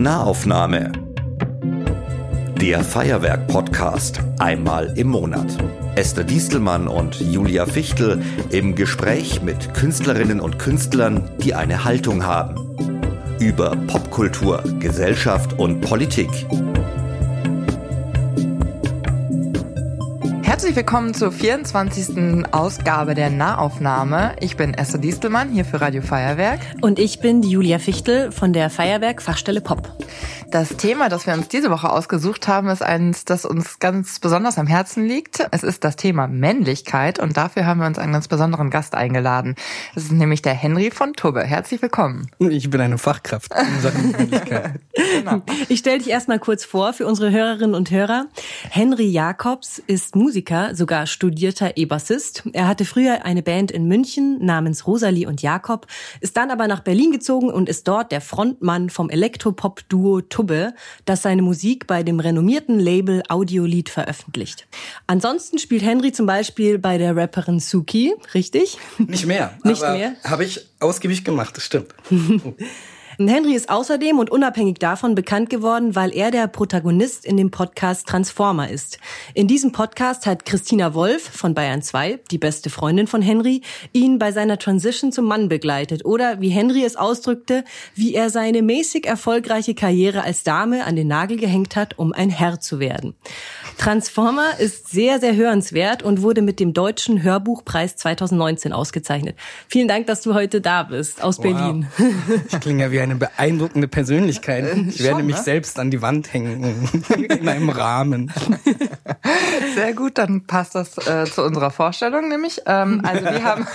Nahaufnahme. Der Feuerwerk-Podcast einmal im Monat. Esther Diestelmann und Julia Fichtel im Gespräch mit Künstlerinnen und Künstlern, die eine Haltung haben. Über Popkultur, Gesellschaft und Politik. Herzlich willkommen zur 24. Ausgabe der Nahaufnahme. Ich bin Esther Diestelmann hier für Radio Feuerwerk. Und ich bin die Julia Fichtel von der Feuerwerk Fachstelle Pop. Das Thema, das wir uns diese Woche ausgesucht haben, ist eins, das uns ganz besonders am Herzen liegt. Es ist das Thema Männlichkeit und dafür haben wir uns einen ganz besonderen Gast eingeladen. Es ist nämlich der Henry von Tubbe. Herzlich willkommen. Ich bin eine Fachkraft in Sachen Männlichkeit. genau. Ich stelle dich erstmal kurz vor für unsere Hörerinnen und Hörer. Henry Jakobs ist Musiker, sogar studierter E-Bassist. Er hatte früher eine Band in München namens Rosalie und Jakob, ist dann aber nach Berlin gezogen und ist dort der Frontmann vom Elektropop-Duo Tubbe, das seine Musik bei dem renommierten Label Audiolied veröffentlicht. Ansonsten spielt Henry zum Beispiel bei der Rapperin Suki, richtig? Nicht mehr. Nicht mehr? Habe ich ausgiebig gemacht, das stimmt. Henry ist außerdem und unabhängig davon bekannt geworden, weil er der Protagonist in dem Podcast Transformer ist. In diesem Podcast hat Christina Wolf von Bayern 2, die beste Freundin von Henry, ihn bei seiner Transition zum Mann begleitet oder wie Henry es ausdrückte, wie er seine mäßig erfolgreiche Karriere als Dame an den Nagel gehängt hat, um ein Herr zu werden. Transformer ist sehr, sehr hörenswert und wurde mit dem Deutschen Hörbuchpreis 2019 ausgezeichnet. Vielen Dank, dass du heute da bist aus Wow. Berlin. Ich klinge ja wie eine beeindruckende Persönlichkeit. Ich werde schon, mich ne? selbst an die Wand hängen in einem Rahmen. Sehr gut, dann passt das äh, zu unserer Vorstellung nämlich. Ähm, also wir haben,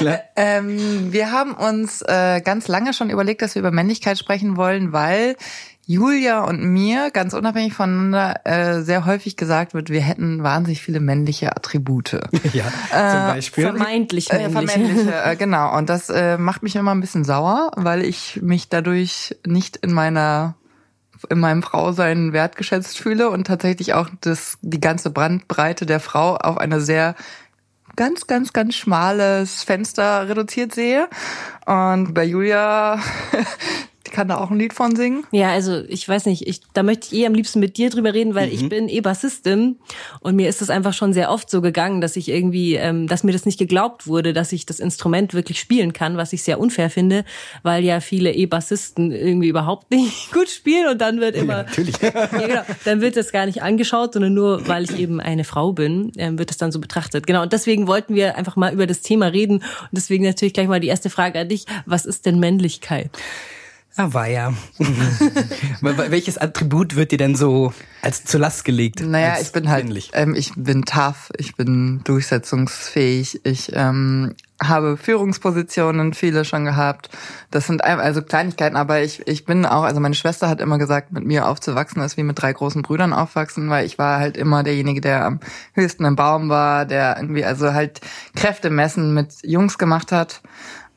ähm, wir haben uns äh, ganz lange schon überlegt, dass wir über Männlichkeit sprechen wollen, weil Julia und mir ganz unabhängig voneinander äh, sehr häufig gesagt wird, wir hätten wahnsinnig viele männliche Attribute. Ja, zum Beispiel. Vermeintlich Äh, vermännliche, äh, genau. Und das äh, macht mich immer ein bisschen sauer, weil ich mich dadurch nicht in meiner in meinem Frausein wertgeschätzt fühle und tatsächlich auch das die ganze Brandbreite der Frau auf eine sehr ganz, ganz, ganz schmales Fenster reduziert sehe. Und bei Julia, kann da auch ein Lied von singen. Ja, also ich weiß nicht, ich, da möchte ich eh am liebsten mit dir drüber reden, weil ich bin eh Bassistin und mir ist es einfach schon sehr oft so gegangen, dass ich irgendwie, ähm, dass mir das nicht geglaubt wurde, dass ich das Instrument wirklich spielen kann, was ich sehr unfair finde, weil ja viele E-Bassisten irgendwie überhaupt nicht gut spielen und dann wird immer, Ja, natürlich. ja, genau. Dann wird das gar nicht angeschaut, sondern nur, weil ich eben eine Frau bin, ähm, wird das dann so betrachtet. Genau. Und deswegen wollten wir einfach mal über das Thema reden. Und deswegen natürlich gleich mal die erste Frage an dich. Was ist denn Männlichkeit? Ah, war ja. Welches Attribut wird dir denn so als zur Last gelegt? Naja, ich bin halt, ähm, ich bin tough, ich bin durchsetzungsfähig, ich ähm, habe Führungspositionen, viele schon gehabt. Das sind also Kleinigkeiten, aber ich, ich bin auch, also meine Schwester hat immer gesagt, mit mir aufzuwachsen ist wie mit drei großen Brüdern aufwachsen, weil ich war halt immer derjenige, der am höchsten im Baum war, der irgendwie also halt Kräfte messen mit Jungs gemacht hat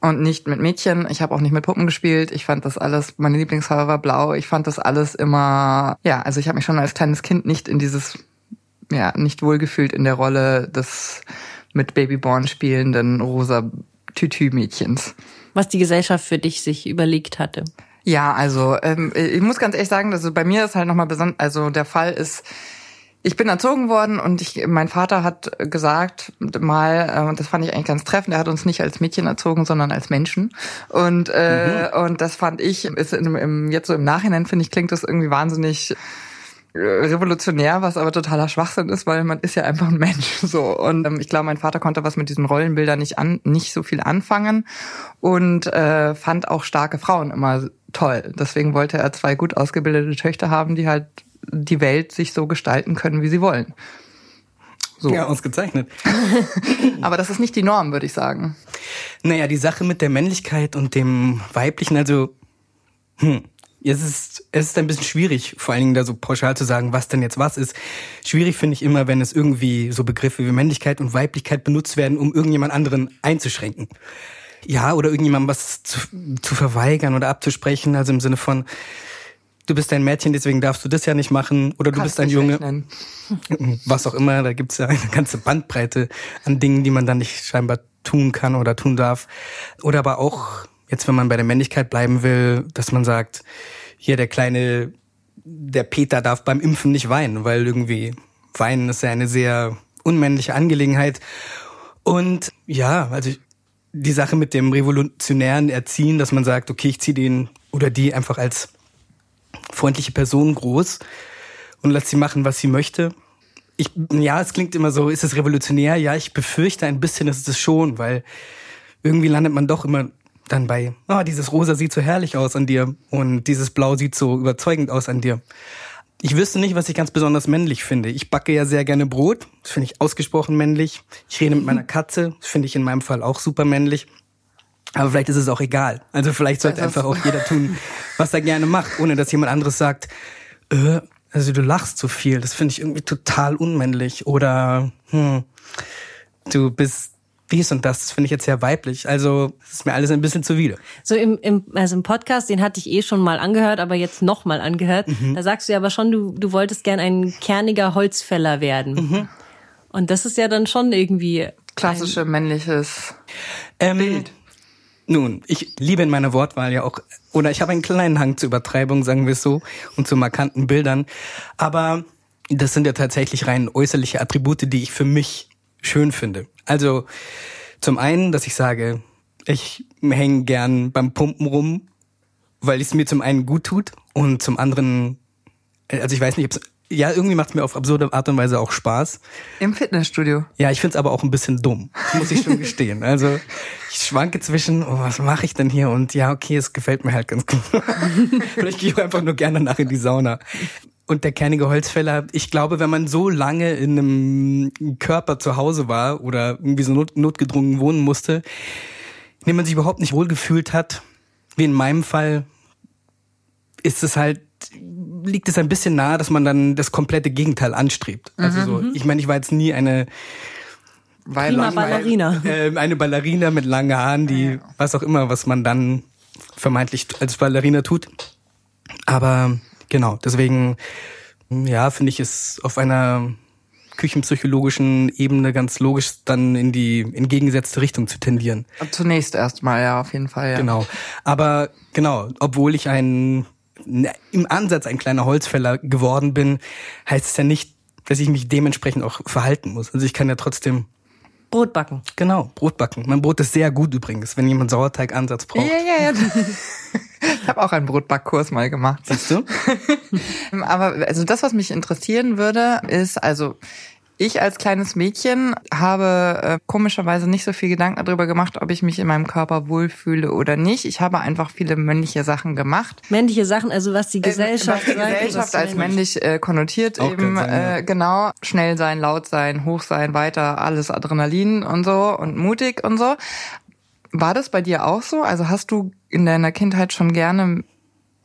und nicht mit Mädchen. Ich habe auch nicht mit Puppen gespielt. Ich fand das alles, meine Lieblingsfarbe war blau. Ich fand das alles immer, ja, also ich habe mich schon als kleines Kind nicht in dieses, ja, nicht wohlgefühlt in der Rolle des mit Babyborn spielenden rosa Tütü-Mädchens. Was die Gesellschaft für dich sich überlegt hatte? Ja, also ähm, ich muss ganz ehrlich sagen, also bei mir ist halt nochmal besonders, also der Fall ist, ich bin erzogen worden und ich, mein Vater hat gesagt mal, äh, und das fand ich eigentlich ganz treffend, er hat uns nicht als Mädchen erzogen, sondern als Menschen. Und äh, und das fand ich, ist in, im, jetzt so im Nachhinein finde ich, klingt das irgendwie wahnsinnig äh, revolutionär, was aber totaler Schwachsinn ist, weil man ist ja einfach ein Mensch so und ähm, ich glaube, mein Vater konnte was mit diesen Rollenbildern nicht an nicht so viel anfangen und äh, fand auch starke Frauen immer toll. Deswegen wollte er zwei gut ausgebildete Töchter haben, die halt die Welt sich so gestalten können, wie sie wollen. So. Ja, ausgezeichnet. Aber das ist nicht die Norm, würde ich sagen. Naja, die Sache mit der Männlichkeit und dem Weiblichen, also, hm, es ist, es ist ein bisschen schwierig, vor allen Dingen da so pauschal zu sagen, was denn jetzt was ist. Schwierig finde ich immer, wenn es irgendwie so Begriffe wie Männlichkeit und Weiblichkeit benutzt werden, um irgendjemand anderen einzuschränken. Ja, oder irgendjemandem was zu, zu verweigern oder abzusprechen, also im Sinne von, du bist ein Mädchen, deswegen darfst du das ja nicht machen, oder du Kannst bist ein Junge. rechnen. was auch immer, da gibt's ja eine ganze Bandbreite an Dingen, die man dann nicht scheinbar tun kann oder tun darf. Oder aber auch jetzt wenn man bei der Männlichkeit bleiben will, dass man sagt, hier der kleine, der Peter darf beim Impfen nicht weinen, weil irgendwie weinen ist ja eine sehr unmännliche Angelegenheit. Und ja, also die Sache mit dem revolutionären Erziehen, dass man sagt, okay, ich ziehe den oder die einfach als freundliche Person groß und lass sie machen, was sie möchte. Ich, ja, es klingt immer so, ist es revolutionär? Ja, ich befürchte ein bisschen, dass es schon, weil irgendwie landet man doch immer dann bei, oh, dieses Rosa sieht so herrlich aus an dir und dieses Blau sieht so überzeugend aus an dir. Ich wüsste nicht, was ich ganz besonders männlich finde. Ich backe ja sehr gerne Brot. Das finde ich ausgesprochen männlich. Ich rede mit meiner Katze. Das finde ich in meinem Fall auch super männlich. Aber vielleicht ist es auch egal. Also vielleicht sollte einfach auch jeder tun, was er gerne macht, ohne dass jemand anderes sagt, äh, also du lachst so viel. Das finde ich irgendwie total unmännlich. Oder hm, du bist dies und das, das finde ich jetzt sehr weiblich. Also es ist mir alles ein bisschen zuwider. So im, im, also im Podcast, den hatte ich eh schon mal angehört, aber jetzt noch mal angehört. Mhm. Da sagst du ja aber schon, du, du wolltest gern ein kerniger Holzfäller werden. Mhm. Und das ist ja dann schon irgendwie klassische männliches ähm, Bild. Nun, ich liebe in meiner Wortwahl ja auch, oder ich habe einen kleinen Hang zur Übertreibung, sagen wir es so, und zu markanten Bildern. Aber das sind ja tatsächlich rein äußerliche Attribute, die ich für mich schön finde. Also zum einen, dass ich sage, ich hänge gern beim Pumpen rum, weil es mir zum einen gut tut und zum anderen, also ich weiß nicht, ja, irgendwie macht es mir auf absurde Art und Weise auch Spaß. Im Fitnessstudio. Ja, ich find's aber auch ein bisschen dumm, muss ich schon gestehen. Also ich schwanke zwischen, oh, was mache ich denn hier? Und ja, okay, es gefällt mir halt ganz gut. Vielleicht gehe ich einfach nur gerne nach in die Sauna und der kernige Holzfäller, ich glaube, wenn man so lange in einem Körper zu Hause war oder irgendwie so not, notgedrungen wohnen musste, in dem man sich überhaupt nicht wohlgefühlt hat, wie in meinem Fall, ist es halt, liegt es ein bisschen nahe, dass man dann das komplette Gegenteil anstrebt. Also so, mhm. ich meine, ich war jetzt nie eine Prima Ballerina. Äh, eine Ballerina mit langen Haaren, die, was auch immer, was man dann vermeintlich als Ballerina tut. Aber Genau, deswegen, ja, finde ich es auf einer küchenpsychologischen Ebene ganz logisch, dann in die entgegengesetzte Richtung zu tendieren. Zunächst erstmal, ja, auf jeden Fall, ja. Genau. Aber genau, obwohl ich ein im Ansatz ein kleiner Holzfäller geworden bin, heißt es ja nicht, dass ich mich dementsprechend auch verhalten muss. Also ich kann ja trotzdem Brot backen. Genau, Brot backen. Mein Brot ist sehr gut übrigens, wenn jemand Sauerteigansatz braucht. Ja, ja, ja. Ich habe auch einen Brotbackkurs mal gemacht. Siehst du? Aber also das, was mich interessieren würde, ist also ich als kleines Mädchen habe äh, komischerweise nicht so viel Gedanken darüber gemacht, ob ich mich in meinem Körper wohlfühle oder nicht. Ich habe einfach viele männliche Sachen gemacht. Männliche Sachen, also was die Gesellschaft, äh, was die Gesellschaft als männlich äh, konnotiert Auch eben sein, ja. äh, genau schnell sein, laut sein, hoch sein, weiter alles Adrenalin und so und mutig und so. War das bei dir auch so? Also hast du in deiner Kindheit schon gerne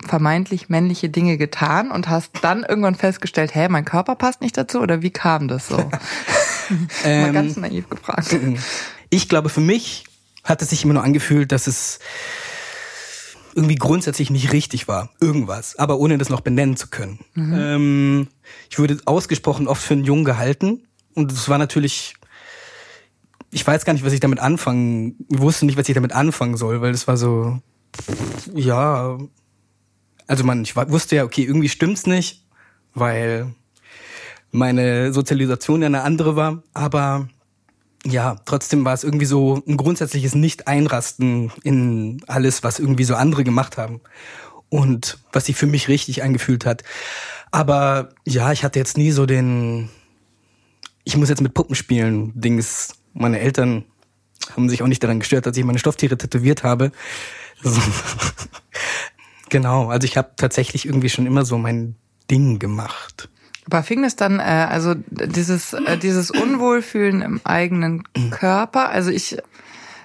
vermeintlich männliche Dinge getan und hast dann irgendwann festgestellt, hä, mein Körper passt nicht dazu oder wie kam das so? Mal ähm, ganz naiv gefragt. Ich glaube, für mich hat es sich immer nur angefühlt, dass es irgendwie grundsätzlich nicht richtig war. Irgendwas. Aber ohne das noch benennen zu können. Mhm. Ähm, ich wurde ausgesprochen oft für einen Jungen gehalten. Und es war natürlich, ich weiß gar nicht, was ich damit anfangen, ich wusste nicht, was ich damit anfangen soll, weil es war so, ja, also man, ich wusste ja, okay, irgendwie stimmt's nicht, weil meine Sozialisation ja eine andere war, aber ja, trotzdem war es irgendwie so ein grundsätzliches Nicht-Einrasten in alles, was irgendwie so andere gemacht haben und was sich für mich richtig angefühlt hat. Aber ja, ich hatte jetzt nie so den, ich muss jetzt mit Puppen spielen, Dings. Meine Eltern haben sich auch nicht daran gestört, dass ich meine Stofftiere tätowiert habe. Genau, also ich habe tatsächlich irgendwie schon immer so mein Ding gemacht. Aber fing es dann, äh, also dieses, äh, dieses Unwohlfühlen im eigenen Körper, also ich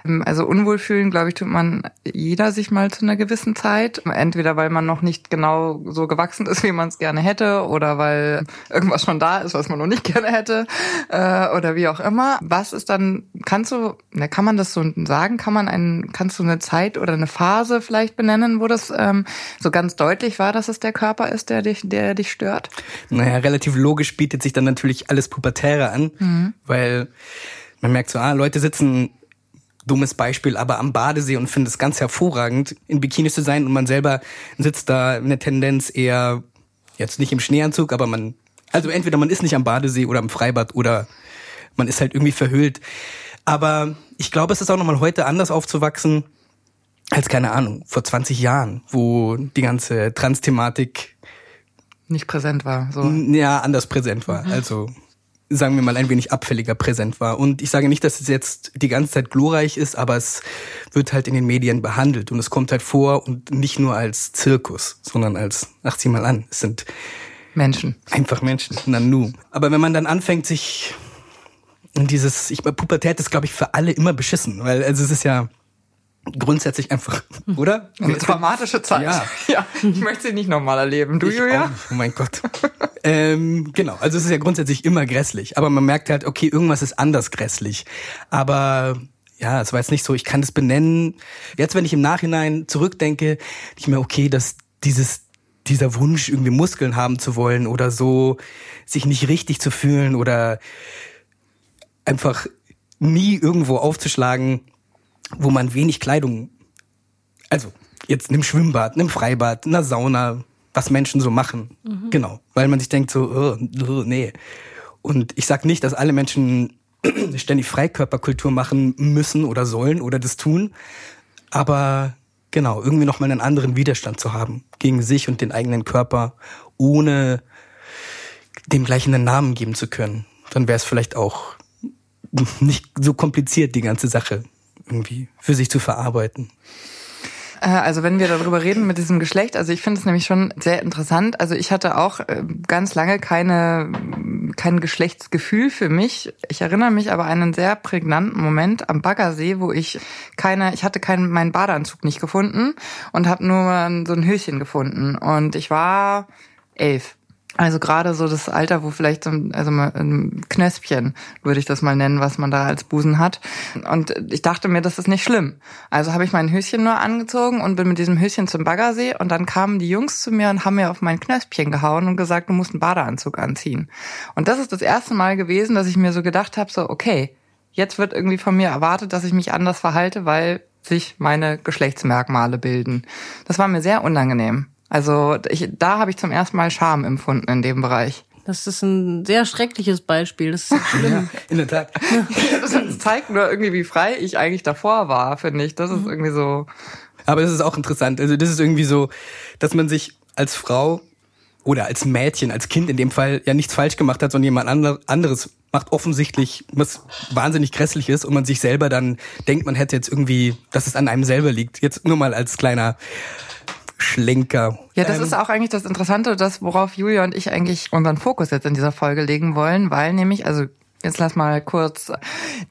ähm, also unwohlfühlen, glaube ich, tut man jeder sich mal zu einer gewissen Zeit. Entweder weil man noch nicht genau so gewachsen ist, wie man es gerne hätte, oder weil irgendwas schon da ist, was man noch nicht gerne hätte, äh, oder wie auch immer. Was ist dann, kannst du, ne, kann man das so sagen? Kann man einen, kannst du eine Zeit oder eine Phase vielleicht benennen, wo das ähm, so ganz deutlich war, dass es der Körper ist, der dich, der dich stört? Naja, relativ logisch bietet sich dann natürlich alles Pubertäre an, mhm. weil man merkt so, ah, Leute sitzen dummes Beispiel, aber am Badesee und finde es ganz hervorragend, in Bikinis zu sein und man selber sitzt da in der Tendenz eher jetzt nicht im Schneeanzug, aber man, also entweder man ist nicht am Badesee oder am Freibad oder man ist halt irgendwie verhüllt. Aber ich glaube, es ist auch nochmal heute anders aufzuwachsen als, keine Ahnung, vor 20 Jahren, wo die ganze Trans-Thematik nicht präsent war. So. Ja, anders präsent war. Mhm. Also sagen wir mal, ein wenig abfälliger präsent war. Und ich sage nicht, dass es jetzt die ganze Zeit glorreich ist, aber es wird halt in den Medien behandelt und es kommt halt vor und nicht nur als Zirkus, sondern als, ach sieh mal an, es sind Menschen. Einfach Menschen, Nanu. Aber wenn man dann anfängt, sich in dieses, ich Pubertät ist, glaube ich, für alle immer beschissen, weil also es ist ja grundsätzlich einfach, oder? Eine traumatische Zeit. Ja. ja. Ich möchte sie nicht nochmal erleben. Du, ich Julia? Oh mein Gott. ähm, genau. Also es ist ja grundsätzlich immer grässlich. Aber man merkt halt, okay, irgendwas ist anders grässlich. Aber ja, es war jetzt nicht so, ich kann das benennen. Jetzt, wenn ich im Nachhinein zurückdenke, ich mir, okay, dass dieses dieser Wunsch, irgendwie Muskeln haben zu wollen oder so, sich nicht richtig zu fühlen oder einfach nie irgendwo aufzuschlagen, wo man wenig Kleidung, also jetzt einem Schwimmbad, einem Freibad, einer Sauna, was Menschen so machen. Mhm. Genau. Weil man sich denkt so, oh, oh, nee. Und ich sag nicht, dass alle Menschen ständig Freikörperkultur machen müssen oder sollen oder das tun. Aber genau, irgendwie nochmal einen anderen Widerstand zu haben gegen sich und den eigenen Körper, ohne dem gleich einen Namen geben zu können. Dann wäre es vielleicht auch nicht so kompliziert, die ganze Sache irgendwie für sich zu verarbeiten. Äh, also wenn wir darüber reden mit diesem Geschlecht, also ich finde es nämlich schon sehr interessant. Also ich hatte auch äh, ganz lange keine kein Geschlechtsgefühl für mich. Ich erinnere mich aber an einen sehr prägnanten Moment am Baggersee, wo ich keine, ich hatte keinen meinen Badeanzug nicht gefunden und habe nur so ein Höschen gefunden und ich war elf. Also gerade so das Alter, wo vielleicht so ein, also ein Knöspchen, würde ich das mal nennen, was man da als Busen hat. Und ich dachte mir, das ist nicht schlimm. Also habe ich mein Höschen nur angezogen und bin mit diesem Höschen zum Baggersee und dann kamen die Jungs zu mir und haben mir auf mein Knöspchen gehauen und gesagt, du musst einen Badeanzug anziehen. Und das ist das erste Mal gewesen, dass ich mir so gedacht habe, so okay, jetzt wird irgendwie von mir erwartet, dass ich mich anders verhalte, weil sich meine Geschlechtsmerkmale bilden. Das war mir sehr unangenehm. Also ich, da habe ich zum ersten Mal Scham empfunden in dem Bereich. Das ist ein sehr schreckliches Beispiel. Das ist schlimm. Ja, in der Tat. das zeigt nur irgendwie, wie frei ich eigentlich davor war, finde ich. Das ist mhm. irgendwie so. Aber das ist auch interessant. Also das ist irgendwie so, dass man sich als Frau oder als Mädchen, als Kind in dem Fall ja nichts falsch gemacht hat, sondern jemand anderes macht offensichtlich was wahnsinnig grässlich ist und man sich selber dann denkt, man hätte jetzt irgendwie, dass es an einem selber liegt. Jetzt nur mal als kleiner Schlenker. Ja, das ähm, ist auch eigentlich das Interessante, das, worauf Julia und ich eigentlich unseren Fokus jetzt in dieser Folge legen wollen, weil nämlich, also Jetzt lass mal kurz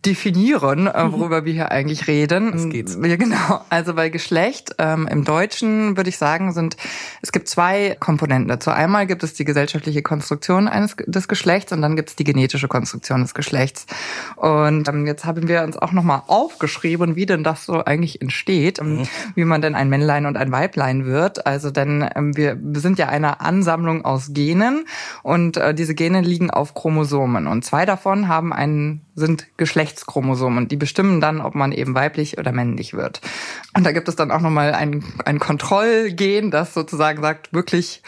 definieren, äh, mhm. worüber wir hier eigentlich reden. Das geht's. Ja, genau. Also bei Geschlecht ähm, im Deutschen würde ich sagen, sind es gibt zwei Komponenten dazu. Einmal gibt es die gesellschaftliche Konstruktion eines des Geschlechts und dann gibt es die genetische Konstruktion des Geschlechts. Und ähm, jetzt haben wir uns auch nochmal aufgeschrieben, wie denn das so eigentlich entsteht, ähm, mhm. wie man denn ein Männlein und ein Weiblein wird. Also denn ähm, wir sind ja eine Ansammlung aus Genen und äh, diese Gene liegen auf Chromosomen und zwei davon haben einen, sind Geschlechtschromosomen und die bestimmen dann, ob man eben weiblich oder männlich wird. Und da gibt es dann auch nochmal ein, ein Kontrollgen, das sozusagen sagt, wirklich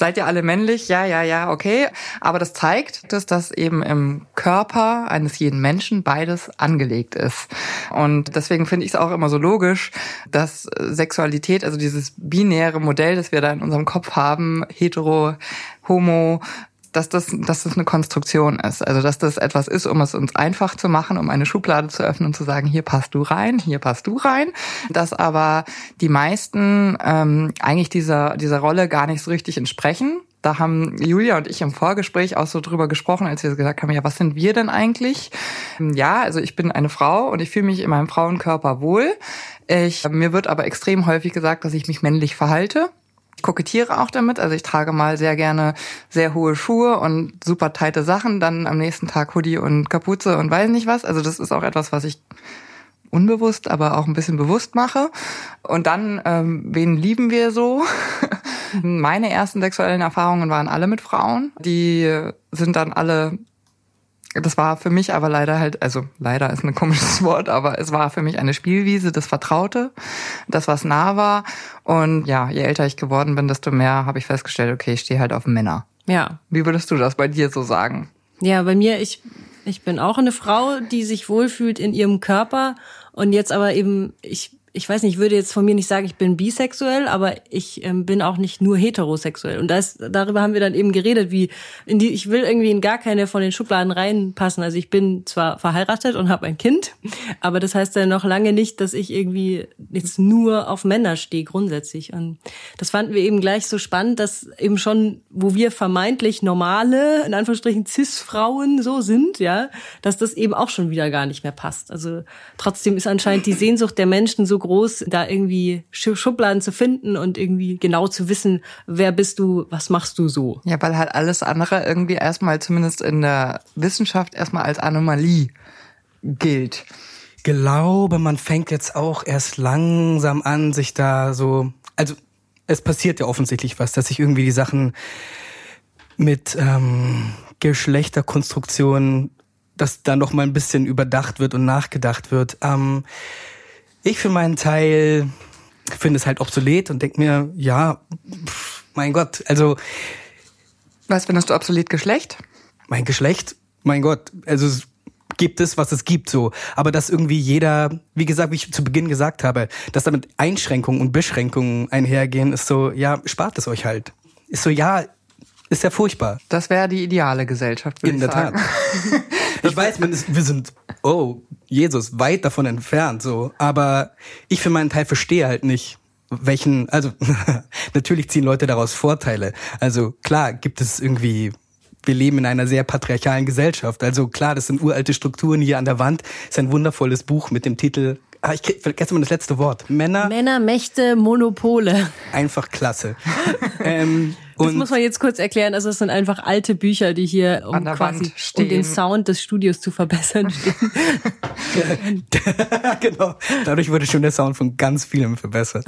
seid ihr alle männlich? Ja, ja, ja, okay. Aber das zeigt, dass das eben im Körper eines jeden Menschen beides angelegt ist. Und deswegen finde ich es auch immer so logisch, dass Sexualität, also dieses binäre Modell, das wir da in unserem Kopf haben, hetero, homo, dass das, dass das eine Konstruktion ist. Also dass das etwas ist, um es uns einfach zu machen, um eine Schublade zu öffnen und zu sagen, hier passt du rein, hier passt du rein. Dass aber die meisten ähm, eigentlich dieser, dieser Rolle gar nicht so richtig entsprechen. Da haben Julia und ich im Vorgespräch auch so drüber gesprochen, als wir gesagt haben, ja, was sind wir denn eigentlich? Ja, also ich bin eine Frau und ich fühle mich in meinem Frauenkörper wohl. Ich, mir wird aber extrem häufig gesagt, dass ich mich männlich verhalte. Kokettiere auch damit, also ich trage mal sehr gerne sehr hohe Schuhe und super teite Sachen, dann am nächsten Tag Hoodie und Kapuze und weiß nicht was. Also das ist auch etwas, was ich unbewusst, aber auch ein bisschen bewusst mache. Und dann, ähm, wen lieben wir so? Meine ersten sexuellen Erfahrungen waren alle mit Frauen. Die sind dann alle Das war für mich aber leider halt, also leider ist ein komisches Wort, aber es war für mich eine Spielwiese, das Vertraute, das was nah war. Und ja, je älter ich geworden bin, desto mehr habe ich festgestellt, okay, ich stehe halt auf Männer. Ja. Wie würdest du das bei dir so sagen? Ja, bei mir, ich, ich bin auch eine Frau, die sich wohlfühlt in ihrem Körper und jetzt aber eben, ich ich weiß nicht, ich würde jetzt von mir nicht sagen, ich bin bisexuell, aber ich ähm, bin auch nicht nur heterosexuell. Und das, darüber haben wir dann eben geredet, wie in die, ich will irgendwie in gar keine von den Schubladen reinpassen. Also ich bin zwar verheiratet und habe ein Kind, aber das heißt ja noch lange nicht, dass ich irgendwie jetzt nur auf Männer stehe grundsätzlich. Und das fanden wir eben gleich so spannend, dass eben schon, wo wir vermeintlich normale, in Anführungsstrichen Cis-Frauen so sind, ja, dass das eben auch schon wieder gar nicht mehr passt. Also trotzdem ist anscheinend die Sehnsucht der Menschen so groß, da irgendwie Schubladen zu finden und irgendwie genau zu wissen, wer bist du, was machst du so. Ja, weil halt alles andere irgendwie erstmal zumindest in der Wissenschaft erstmal als Anomalie gilt. Glaube, man fängt jetzt auch erst langsam an, sich da so, also es passiert ja offensichtlich was, dass sich irgendwie die Sachen mit ähm, Geschlechterkonstruktion, dass da noch mal ein bisschen überdacht wird und nachgedacht wird. Ähm, ich für meinen Teil finde es halt obsolet und denke mir, ja, pff, mein Gott, also. Was findest du obsolet Geschlecht? Mein Geschlecht, mein Gott, also es gibt es, was es gibt, so. Aber dass irgendwie jeder, wie gesagt, wie ich zu Beginn gesagt habe, dass damit Einschränkungen und Beschränkungen einhergehen, ist so, ja, spart es euch halt. Ist so, ja, ist ja furchtbar. Das wäre die ideale Gesellschaft, würde In ich der sagen. Tat. Ich weiß, man ist, wir sind, oh, Jesus, weit davon entfernt, so. Aber ich für meinen Teil verstehe halt nicht, welchen, also, natürlich ziehen Leute daraus Vorteile. Also, klar, gibt es irgendwie, wir leben in einer sehr patriarchalen Gesellschaft. Also, klar, das sind uralte Strukturen hier an der Wand. ist ein wundervolles Buch mit dem Titel, ah, ich vergesse mal das letzte Wort. Männer, Männer, Mächte, Monopole. einfach klasse. ähm, Das und muss man jetzt kurz erklären. Also es sind einfach alte Bücher, die hier um An der quasi Wand stehen. um den Sound des Studios zu verbessern stehen. genau. Dadurch wurde schon der Sound von ganz vielem verbessert.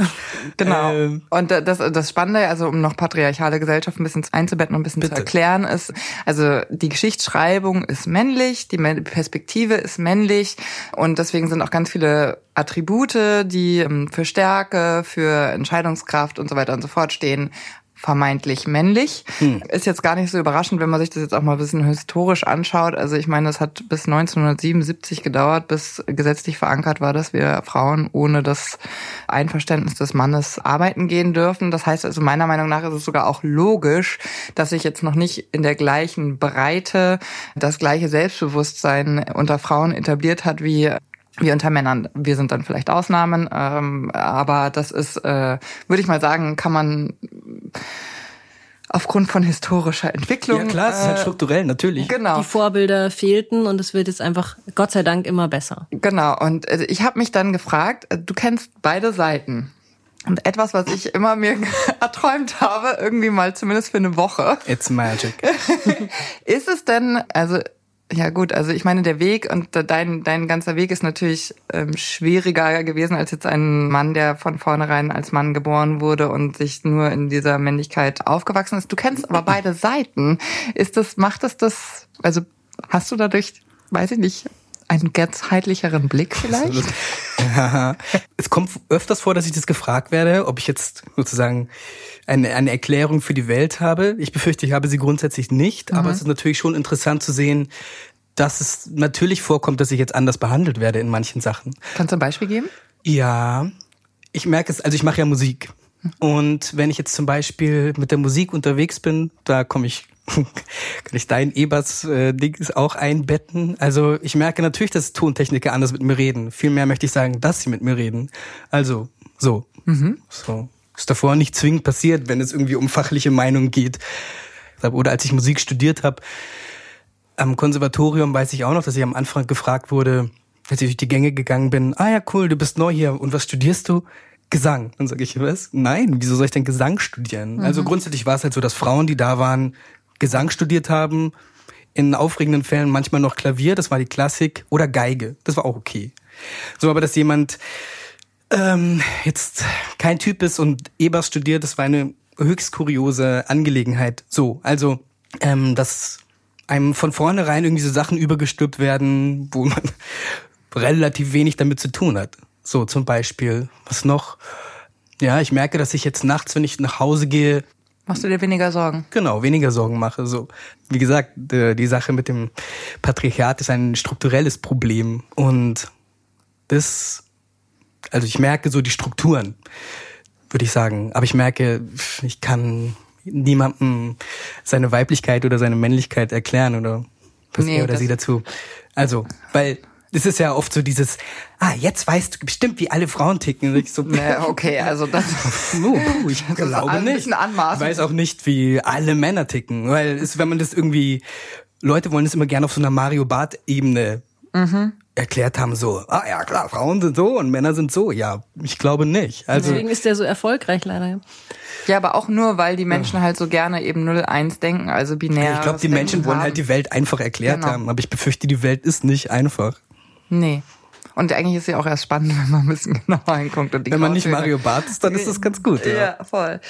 Genau. Ähm, und das, das Spannende, also um noch patriarchale Gesellschaft ein bisschen einzubetten und ein bisschen Bitte. zu erklären, ist, also die Geschichtsschreibung ist männlich, die Perspektive ist männlich und deswegen sind auch ganz viele Attribute, die ähm, für Stärke, für Entscheidungskraft und so weiter und so fort stehen, vermeintlich männlich. Ist jetzt gar nicht so überraschend, wenn man sich das jetzt auch mal ein bisschen historisch anschaut. Also ich meine, es hat bis 1977 gedauert, bis gesetzlich verankert war, dass wir Frauen ohne das Einverständnis des Mannes arbeiten gehen dürfen. Das heißt also meiner Meinung nach ist es sogar auch logisch, dass sich jetzt noch nicht in der gleichen Breite das gleiche Selbstbewusstsein unter Frauen etabliert hat wie wie unter Männern. Wir sind dann vielleicht Ausnahmen, ähm, aber das ist, äh, würde ich mal sagen, kann man aufgrund von historischer Entwicklung. ja klar, es ist halt äh, strukturell, natürlich. Genau. Die Vorbilder fehlten und es wird jetzt einfach Gott sei Dank immer besser. Genau, und äh, ich habe mich dann gefragt, äh, du kennst beide Seiten. Und etwas, was ich immer mir erträumt habe, irgendwie mal zumindest für eine Woche, It's magic. ist es denn, also ja gut, also ich meine, der Weg und dein, dein ganzer Weg ist natürlich ähm, schwieriger gewesen als jetzt ein Mann, der von vornherein als Mann geboren wurde und sich nur in dieser Männlichkeit aufgewachsen ist. Du kennst aber beide Seiten. Ist das, macht es das, also hast du dadurch, weiß ich nicht, einen ganzheitlicheren Blick vielleicht? Ja. Es kommt öfters vor, dass ich das gefragt werde, ob ich jetzt sozusagen eine, eine Erklärung für die Welt habe. Ich befürchte, ich habe sie grundsätzlich nicht, aber es ist natürlich schon interessant zu sehen, dass es natürlich vorkommt, dass ich jetzt anders behandelt werde in manchen Sachen. Kannst du ein Beispiel geben? Ja, ich merke es, also ich mache ja Musik. Und wenn ich jetzt zum Beispiel mit der Musik unterwegs bin, da komme ich, kann ich dein Ebers äh, auch einbetten. Also ich merke natürlich, dass Tontechniker anders mit mir reden. Vielmehr möchte ich sagen, dass sie mit mir reden. Also so. So. Ist davor nicht zwingend passiert, wenn es irgendwie um fachliche Meinung geht. Oder als ich Musik studiert habe, am Konservatorium weiß ich auch noch, dass ich am Anfang gefragt wurde, als ich durch die Gänge gegangen bin, ah ja, cool, du bist neu hier und was studierst du? Gesang. Dann sage ich, was? Nein, wieso soll ich denn Gesang studieren? Also grundsätzlich war es halt so, dass Frauen, die da waren, Gesang studiert haben, in aufregenden Fällen manchmal noch Klavier, das war die Klassik, oder Geige, das war auch okay. So, aber dass jemand ähm, jetzt kein Typ ist und Ebers studiert, das war eine höchst kuriose Angelegenheit. So, also ähm, das einem von vornherein irgendwie so Sachen übergestülpt werden, wo man relativ wenig damit zu tun hat. So zum Beispiel, was noch? Ja, ich merke, dass ich jetzt nachts, wenn ich nach Hause gehe, Machst du dir weniger Sorgen? Genau, weniger Sorgen mache. So, wie gesagt, die Sache mit dem Patriarchat ist ein strukturelles Problem und das, also ich merke so die Strukturen, würde ich sagen. Aber ich merke, ich kann niemandem seine Weiblichkeit oder seine Männlichkeit erklären oder was nee, er oder sie dazu. Also, weil es ist ja oft so dieses, ah, jetzt weißt du bestimmt, wie alle Frauen ticken. ich so, nee, okay, also das, oh, puh, ich das glaube ist nicht. Ich weiß auch nicht, wie alle Männer ticken, weil es, wenn man das irgendwie, Leute wollen das immer gerne auf so einer Mario Bart Ebene mhm. Erklärt haben, so, ah ja klar, Frauen sind so und Männer sind so. Ja, ich glaube nicht. Also deswegen ist der so erfolgreich leider. Ja, aber auch nur, weil die Menschen halt so gerne eben 0-1 denken, also binär. Ich glaube, die Menschen wollen halt die Welt einfach erklärt genau. haben, aber ich befürchte, die Welt ist nicht einfach. Nee. Und eigentlich ist sie auch erst spannend, wenn man ein bisschen genauer hinguckt. Und die wenn man nicht Mario Bart ist, dann ist das ganz gut. Ja, ja voll.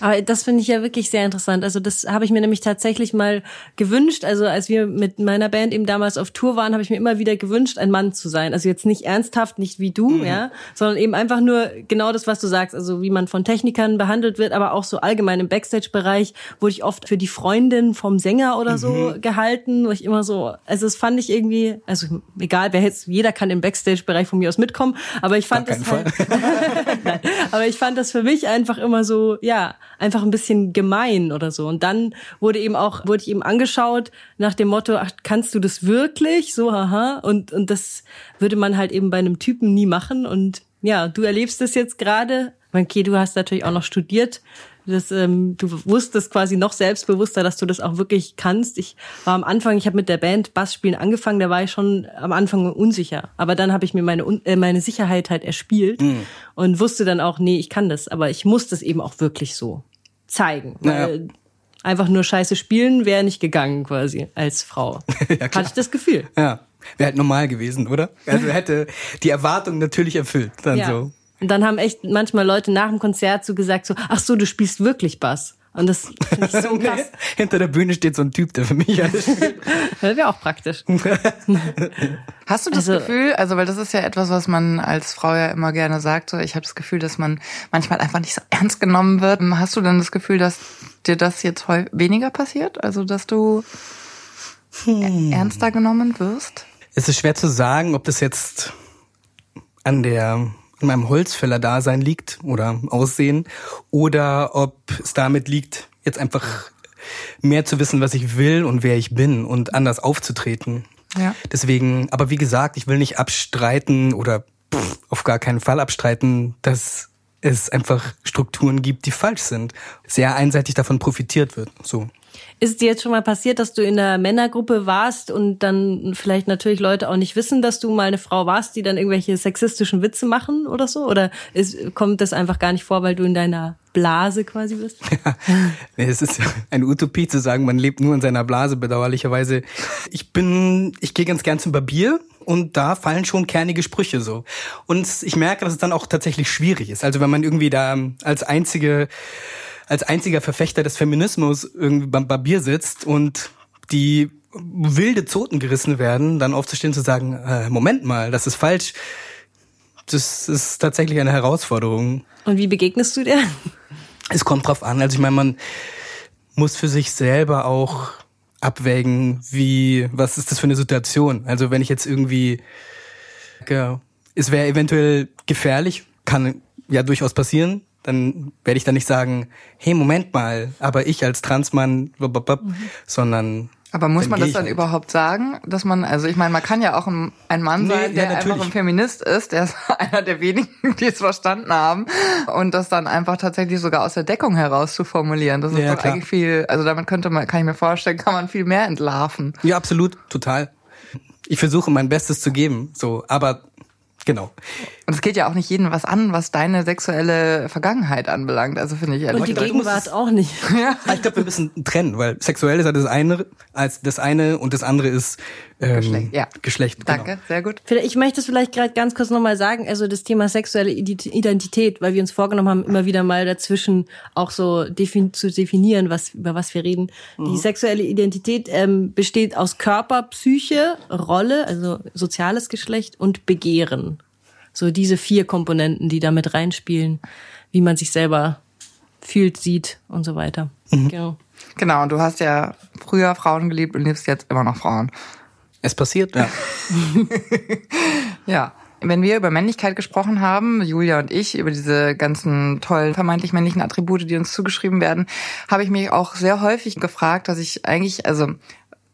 Aber das finde ich ja wirklich sehr interessant. Also das habe ich mir nämlich tatsächlich mal gewünscht. Also als wir mit meiner Band eben damals auf Tour waren, habe ich mir immer wieder gewünscht, ein Mann zu sein. Also jetzt nicht ernsthaft, nicht wie du, mhm. ja, sondern eben einfach nur genau das, was du sagst. Also wie man von Technikern behandelt wird, aber auch so allgemein im Backstage-Bereich wurde ich oft für die Freundin vom Sänger oder so mhm. gehalten, wo ich immer so, also das fand ich irgendwie, also egal, wer jetzt, jeder kann im Backstage-Bereich von mir aus mitkommen, aber ich fand das halt, aber ich fand das für mich einfach immer so, ja, einfach ein bisschen gemein oder so. Und dann wurde eben auch, wurde ich eben angeschaut nach dem Motto, ach, kannst du das wirklich? So, haha. Und, und das würde man halt eben bei einem Typen nie machen. Und ja, du erlebst das jetzt gerade. Okay, du hast natürlich auch noch studiert das, ähm, du wusstest quasi noch selbstbewusster, dass du das auch wirklich kannst. Ich war am Anfang, ich habe mit der Band Bass spielen angefangen, da war ich schon am Anfang unsicher. Aber dann habe ich mir meine, äh, meine Sicherheit halt erspielt mhm. und wusste dann auch, nee, ich kann das. Aber ich muss das eben auch wirklich so zeigen. Naja. Weil einfach nur scheiße spielen wäre nicht gegangen quasi als Frau. ja, Hatte ich das Gefühl. Ja. Wäre halt normal gewesen, oder? Also hätte die Erwartung natürlich erfüllt, dann ja. so. Und dann haben echt manchmal Leute nach dem Konzert so gesagt so, ach so, du spielst wirklich Bass. Und das finde ich so krass. Hinter der Bühne steht so ein Typ, der für mich alles spielt. das wäre auch praktisch. Hast du das also, Gefühl, also weil das ist ja etwas, was man als Frau ja immer gerne sagt, so ich habe das Gefühl, dass man manchmal einfach nicht so ernst genommen wird. Hast du dann das Gefühl, dass dir das jetzt weniger passiert? Also dass du hm. ernster genommen wirst? Es ist schwer zu sagen, ob das jetzt an der in meinem Holzfäller-Dasein liegt oder Aussehen oder ob es damit liegt, jetzt einfach mehr zu wissen, was ich will und wer ich bin und anders aufzutreten. Ja. Deswegen, aber wie gesagt, ich will nicht abstreiten oder pff, auf gar keinen Fall abstreiten, dass es einfach Strukturen gibt, die falsch sind. Sehr einseitig davon profitiert wird. So. Ist dir jetzt schon mal passiert, dass du in einer Männergruppe warst und dann vielleicht natürlich Leute auch nicht wissen, dass du mal eine Frau warst, die dann irgendwelche sexistischen Witze machen oder so? Oder ist, kommt das einfach gar nicht vor, weil du in deiner Blase quasi bist? Ja, es ist eine Utopie zu sagen, man lebt nur in seiner Blase, bedauerlicherweise. Ich bin, ich gehe ganz gern zum Barbier und da fallen schon kernige Sprüche so. Und ich merke, dass es dann auch tatsächlich schwierig ist. Also wenn man irgendwie da als einzige als einziger Verfechter des Feminismus irgendwie beim Barbier sitzt und die wilde Zoten gerissen werden, dann aufzustehen zu sagen, äh, Moment mal, das ist falsch. Das ist tatsächlich eine Herausforderung. Und wie begegnest du dir? Es kommt drauf an. Also ich meine, man muss für sich selber auch abwägen, wie, was ist das für eine Situation? Also wenn ich jetzt irgendwie, ja, es wäre eventuell gefährlich, kann ja durchaus passieren, dann werde ich dann nicht sagen, hey, Moment mal, aber ich als Transmann, mhm. sondern aber muss man das dann halt. überhaupt sagen, dass man, also ich meine, man kann ja auch ein, ein Mann nee, sein, der ja, einfach ein Feminist ist, der ist einer der wenigen, die es verstanden haben und das dann einfach tatsächlich sogar aus der Deckung heraus zu formulieren. Das ist ja, doch klar. eigentlich viel, also damit könnte man, kann ich mir vorstellen, kann man viel mehr entlarven. Ja, absolut, total. Ich versuche mein Bestes zu geben, so, aber genau. Und es geht ja auch nicht jedem was an, was deine sexuelle Vergangenheit anbelangt. Also finde ich ehrlich Und die Gegenwart auch nicht. Ja. Ich glaube, wir müssen trennen, weil sexuell ist ja das eine, als das eine und das andere ist ähm, Geschlecht. Ja. Geschlecht genau. Danke, sehr gut. Ich möchte es vielleicht gerade ganz kurz nochmal sagen, also das Thema sexuelle Identität, weil wir uns vorgenommen haben, immer wieder mal dazwischen auch so defin zu definieren, was über was wir reden. Mhm. Die sexuelle Identität ähm, besteht aus Körper, Psyche, Rolle, also soziales Geschlecht und Begehren. So diese vier Komponenten, die damit reinspielen, wie man sich selber fühlt, sieht und so weiter. Mhm. Genau. Genau, und du hast ja früher Frauen geliebt und liebst jetzt immer noch Frauen. Es passiert, ja. ja. Wenn wir über Männlichkeit gesprochen haben, Julia und ich, über diese ganzen tollen, vermeintlich männlichen Attribute, die uns zugeschrieben werden, habe ich mich auch sehr häufig gefragt, dass ich eigentlich, also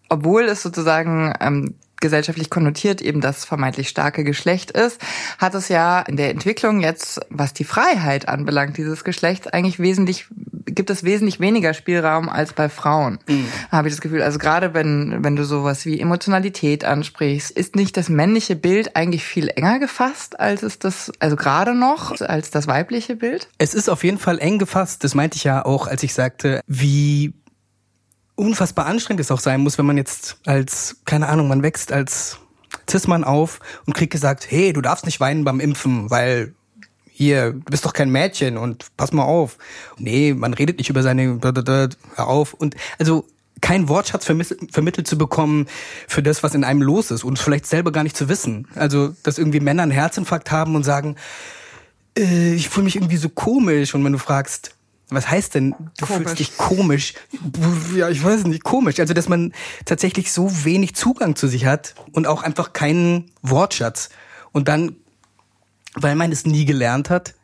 obwohl es sozusagen ähm, gesellschaftlich konnotiert eben das vermeintlich starke Geschlecht ist, hat es ja in der Entwicklung jetzt, was die Freiheit anbelangt, dieses Geschlechts, eigentlich wesentlich, gibt es wesentlich weniger Spielraum als bei Frauen, mhm. habe ich das Gefühl. Also gerade wenn, wenn du sowas wie Emotionalität ansprichst, ist nicht das männliche Bild eigentlich viel enger gefasst, als es das, also gerade noch, als das weibliche Bild? Es ist auf jeden Fall eng gefasst. Das meinte ich ja auch, als ich sagte, wie unfassbar anstrengend es auch sein muss, wenn man jetzt als, keine Ahnung, man wächst als Cis-Mann auf und kriegt gesagt, hey, du darfst nicht weinen beim Impfen, weil hier, du bist doch kein Mädchen und pass mal auf. Nee, man redet nicht über seine, hör auf. Und also kein Wortschatz vermittelt zu bekommen für das, was in einem los ist und vielleicht selber gar nicht zu wissen. Also, dass irgendwie Männer einen Herzinfarkt haben und sagen, äh, ich fühle mich irgendwie so komisch. Und wenn du fragst, was heißt denn, du komisch. fühlst dich komisch? Ja, ich weiß nicht, komisch. Also, dass man tatsächlich so wenig Zugang zu sich hat und auch einfach keinen Wortschatz. Und dann, weil man es nie gelernt hat,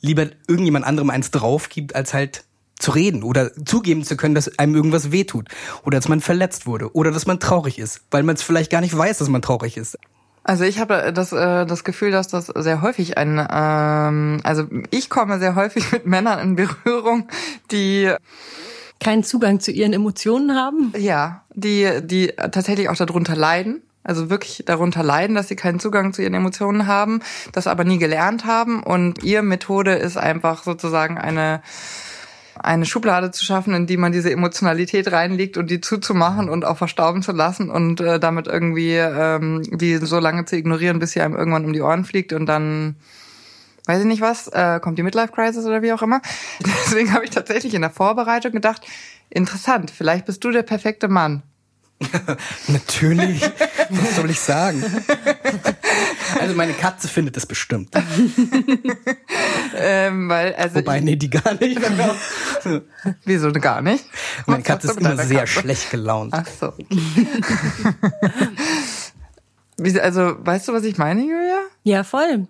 lieber irgendjemand anderem eins drauf gibt, als halt zu reden oder zugeben zu können, dass einem irgendwas wehtut oder dass man verletzt wurde oder dass man traurig ist, weil man es vielleicht gar nicht weiß, dass man traurig ist. Also ich habe das, äh, das Gefühl, dass das sehr häufig ein, ähm, also ich komme sehr häufig mit Männern in Berührung, die keinen Zugang zu ihren Emotionen haben. Ja, die, die tatsächlich auch darunter leiden. Also wirklich darunter leiden, dass sie keinen Zugang zu ihren Emotionen haben, das aber nie gelernt haben. Und ihre Methode ist einfach sozusagen eine eine Schublade zu schaffen, in die man diese Emotionalität reinlegt und die zuzumachen und auch verstauben zu lassen und äh, damit irgendwie ähm, die so lange zu ignorieren, bis sie einem irgendwann um die Ohren fliegt und dann weiß ich nicht was, äh, kommt die Midlife Crisis oder wie auch immer. Deswegen habe ich tatsächlich in der Vorbereitung gedacht, interessant, vielleicht bist du der perfekte Mann. Natürlich. Was soll ich sagen? Also meine Katze findet es bestimmt. ähm, weil, also Wobei, nee, die gar nicht. Wieso gar nicht? Meine Katze ist immer sehr Katze? schlecht gelaunt. Ach so. also, weißt du, was ich meine, Julia? Ja, voll.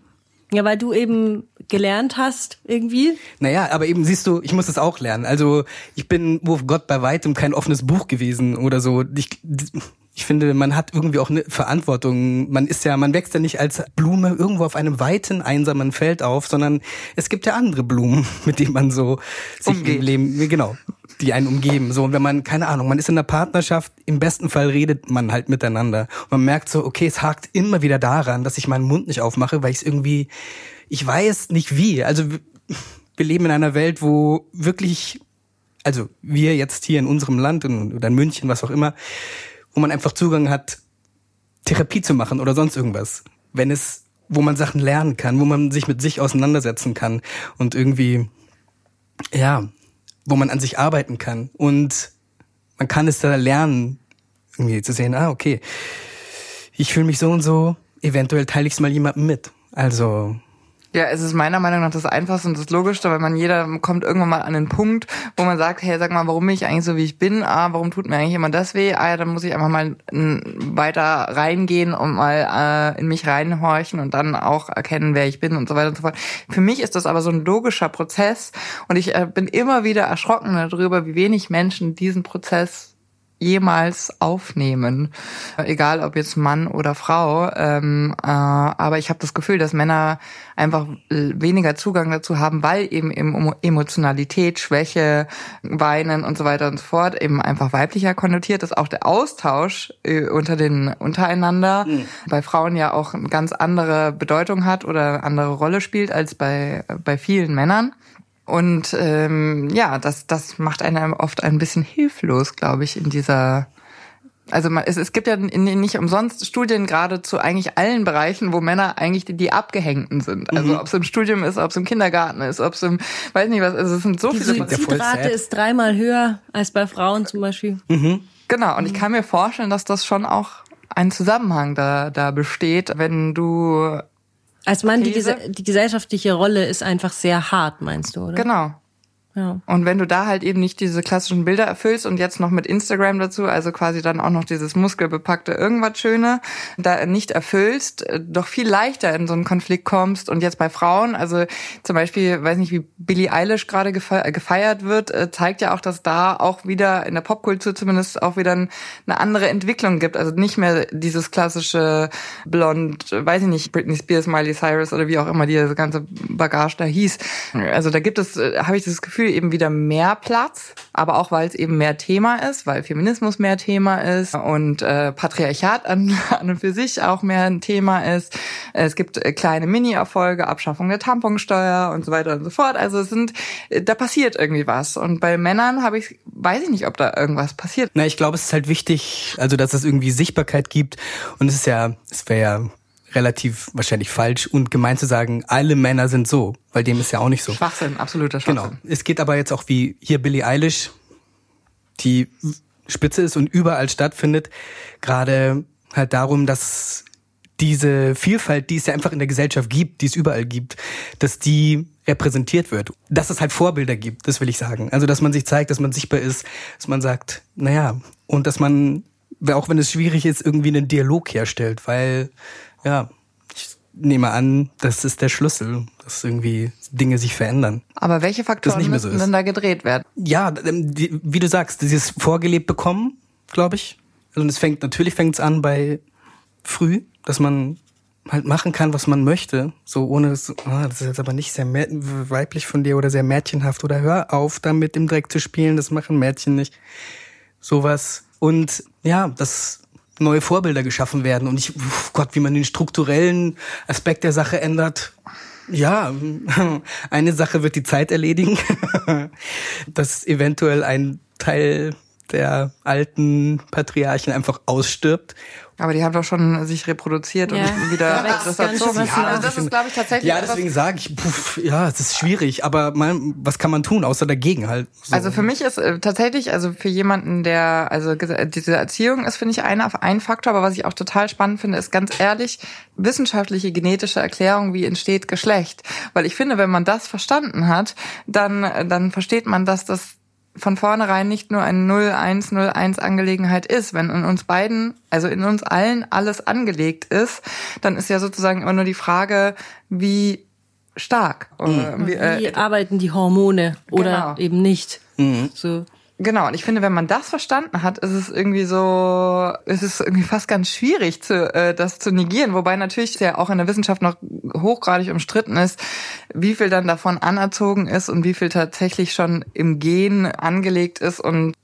Ja, weil du eben gelernt hast irgendwie. Naja, aber eben siehst du, ich muss das auch lernen. Also ich bin, wo Gott bei weitem kein offenes Buch gewesen oder so. Ich, ich finde, man hat irgendwie auch eine Verantwortung. Man ist ja, man wächst ja nicht als Blume irgendwo auf einem weiten, einsamen Feld auf, sondern es gibt ja andere Blumen, mit denen man so sich Umgeht. im Leben, genau, die einen umgeben. So, und wenn man, keine Ahnung, man ist in einer Partnerschaft, im besten Fall redet man halt miteinander. Und man merkt so, okay, es hakt immer wieder daran, dass ich meinen Mund nicht aufmache, weil ich es irgendwie, ich weiß nicht wie. Also, wir leben in einer Welt, wo wirklich, also wir jetzt hier in unserem Land oder in München, was auch immer, wo man einfach Zugang hat, Therapie zu machen oder sonst irgendwas. Wenn es, wo man Sachen lernen kann, wo man sich mit sich auseinandersetzen kann und irgendwie, ja, wo man an sich arbeiten kann. Und man kann es da lernen, irgendwie zu sehen, ah, okay, ich fühle mich so und so, eventuell teile ich es mal jemandem mit. Also ja, es ist meiner Meinung nach das Einfachste und das Logischste, weil man jeder kommt irgendwann mal an den Punkt, wo man sagt, hey, sag mal, warum bin ich eigentlich so, wie ich bin? Ah, warum tut mir eigentlich immer das weh? Ah, ja, dann muss ich einfach mal weiter reingehen und mal äh, in mich reinhorchen und dann auch erkennen, wer ich bin und so weiter und so fort. Für mich ist das aber so ein logischer Prozess und ich äh, bin immer wieder erschrocken darüber, wie wenig Menschen diesen Prozess jemals aufnehmen. Egal ob jetzt Mann oder Frau. Ähm, äh, aber ich habe das Gefühl, dass Männer einfach weniger Zugang dazu haben, weil eben Emotionalität, Schwäche, Weinen und so weiter und so fort eben einfach weiblicher konnotiert ist. Auch der Austausch äh, unter den untereinander mhm. bei Frauen ja auch eine ganz andere Bedeutung hat oder andere Rolle spielt als bei, bei vielen Männern. Und ähm, ja, das, das macht einen oft ein bisschen hilflos, glaube ich, in dieser also es, es gibt ja nicht umsonst Studien gerade zu eigentlich allen Bereichen, wo Männer eigentlich die, die Abgehängten sind. Also mhm. ob es im Studium ist, ob es im Kindergarten ist, ob es im, weiß nicht was, also es sind so die viele. Die Suizidrate ist dreimal höher als bei Frauen zum Beispiel. Mhm. Genau, und ich kann mir vorstellen, dass das schon auch ein Zusammenhang da, da besteht, wenn du als Mann, die, die gesellschaftliche Rolle ist einfach sehr hart, meinst du, oder? Genau. Und wenn du da halt eben nicht diese klassischen Bilder erfüllst und jetzt noch mit Instagram dazu, also quasi dann auch noch dieses muskelbepackte irgendwas Schöne, da nicht erfüllst, äh, doch viel leichter in so einen Konflikt kommst. Und jetzt bei Frauen, also zum Beispiel, weiß nicht, wie Billie Eilish gerade gefeiert wird, äh, zeigt ja auch, dass da auch wieder in der Popkultur zumindest auch wieder eine andere Entwicklung gibt. Also nicht mehr dieses klassische Blond, weiß ich nicht, Britney Spears, Miley Cyrus oder wie auch immer diese ganze Bagage da hieß. Also da gibt es, äh, habe ich das Gefühl, Gefühl eben wieder mehr Platz, aber auch weil es eben mehr Thema ist, weil Feminismus mehr Thema ist und äh, Patriarchat an, an und für sich auch mehr ein Thema ist. Es gibt äh, kleine Mini-Erfolge, Abschaffung der Tamponsteuer und so weiter und so fort. Also es sind, äh, da passiert irgendwie was. Und bei Männern habe ich, weiß ich nicht, ob da irgendwas passiert. Na, ich glaube, es ist halt wichtig, also dass es irgendwie Sichtbarkeit gibt. Und es ist ja, es wäre ja relativ wahrscheinlich falsch und gemein zu sagen, alle Männer sind so, weil dem ist ja auch nicht so. Schwachsinn, absoluter Schwachsinn. Genau. Es geht aber jetzt auch wie hier Billie Eilish, die Spitze ist und überall stattfindet, gerade halt darum, dass diese Vielfalt, die es ja einfach in der Gesellschaft gibt, die es überall gibt, dass die repräsentiert wird. Dass es halt Vorbilder gibt, das will ich sagen. Also, dass man sich zeigt, dass man sichtbar ist, dass man sagt, naja, und dass man, auch wenn es schwierig ist, irgendwie einen Dialog herstellt, weil ja, ich nehme an, das ist der Schlüssel, dass irgendwie Dinge sich verändern. Aber welche Faktoren müssen so denn da gedreht werden? Ja, ähm, die, wie du sagst, dieses vorgelebt bekommen, glaube ich. Also, und es fängt, natürlich fängt es an bei früh, dass man halt machen kann, was man möchte, so ohne das, ah, das ist jetzt aber nicht sehr weiblich von dir oder sehr mädchenhaft oder hör auf damit im Dreck zu spielen, das machen Mädchen nicht. Sowas. Und ja, das neue Vorbilder geschaffen werden. Und ich, Gott, wie man den strukturellen Aspekt der Sache ändert. Ja, eine Sache wird die Zeit erledigen, dass eventuell ein Teil der alten Patriarchen einfach ausstirbt aber die haben doch schon sich reproduziert ja. und wieder ja, das erzogen. Ja, also das ist, glaube ich, tatsächlich. Ja, deswegen sage ich, puff, ja, es ist schwierig, aber man, was kann man tun, außer dagegen halt? So. Also für mich ist äh, tatsächlich, also für jemanden, der, also diese Erziehung ist, finde ich, ein, ein Faktor, aber was ich auch total spannend finde, ist ganz ehrlich, wissenschaftliche genetische Erklärung, wie entsteht Geschlecht. Weil ich finde, wenn man das verstanden hat, dann, dann versteht man, dass das von vornherein nicht nur eine 0101 Angelegenheit ist. Wenn in uns beiden, also in uns allen alles angelegt ist, dann ist ja sozusagen immer nur die Frage, wie stark. Mhm. Wie, äh, wie, arbeiten die Hormone oder genau. eben nicht. Mhm. So. Genau, und ich finde, wenn man das verstanden hat, ist es irgendwie so, ist es irgendwie fast ganz schwierig, zu, äh, das zu negieren. Wobei natürlich ja auch in der Wissenschaft noch hochgradig umstritten ist, wie viel dann davon anerzogen ist und wie viel tatsächlich schon im Gen angelegt ist und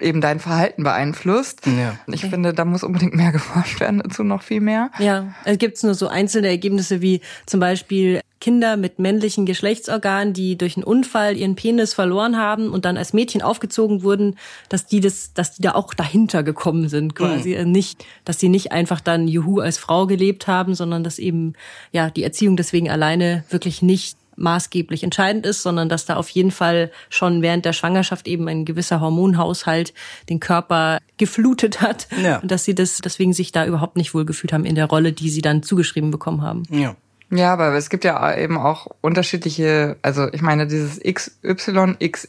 eben dein Verhalten beeinflusst. Ja. Ich okay. finde, da muss unbedingt mehr geforscht werden dazu, noch viel mehr. Ja, es gibt nur so einzelne Ergebnisse wie zum Beispiel Kinder mit männlichen Geschlechtsorganen, die durch einen Unfall ihren Penis verloren haben und dann als Mädchen aufgezogen wurden, dass die das, dass die da auch dahinter gekommen sind, quasi mhm. nicht, dass sie nicht einfach dann Juhu als Frau gelebt haben, sondern dass eben ja die Erziehung deswegen alleine wirklich nicht maßgeblich entscheidend ist, sondern dass da auf jeden Fall schon während der Schwangerschaft eben ein gewisser Hormonhaushalt den Körper geflutet hat ja. und dass sie das deswegen sich da überhaupt nicht wohlgefühlt haben in der Rolle, die sie dann zugeschrieben bekommen haben. Ja. Ja, aber es gibt ja eben auch unterschiedliche, also ich meine, dieses XY, X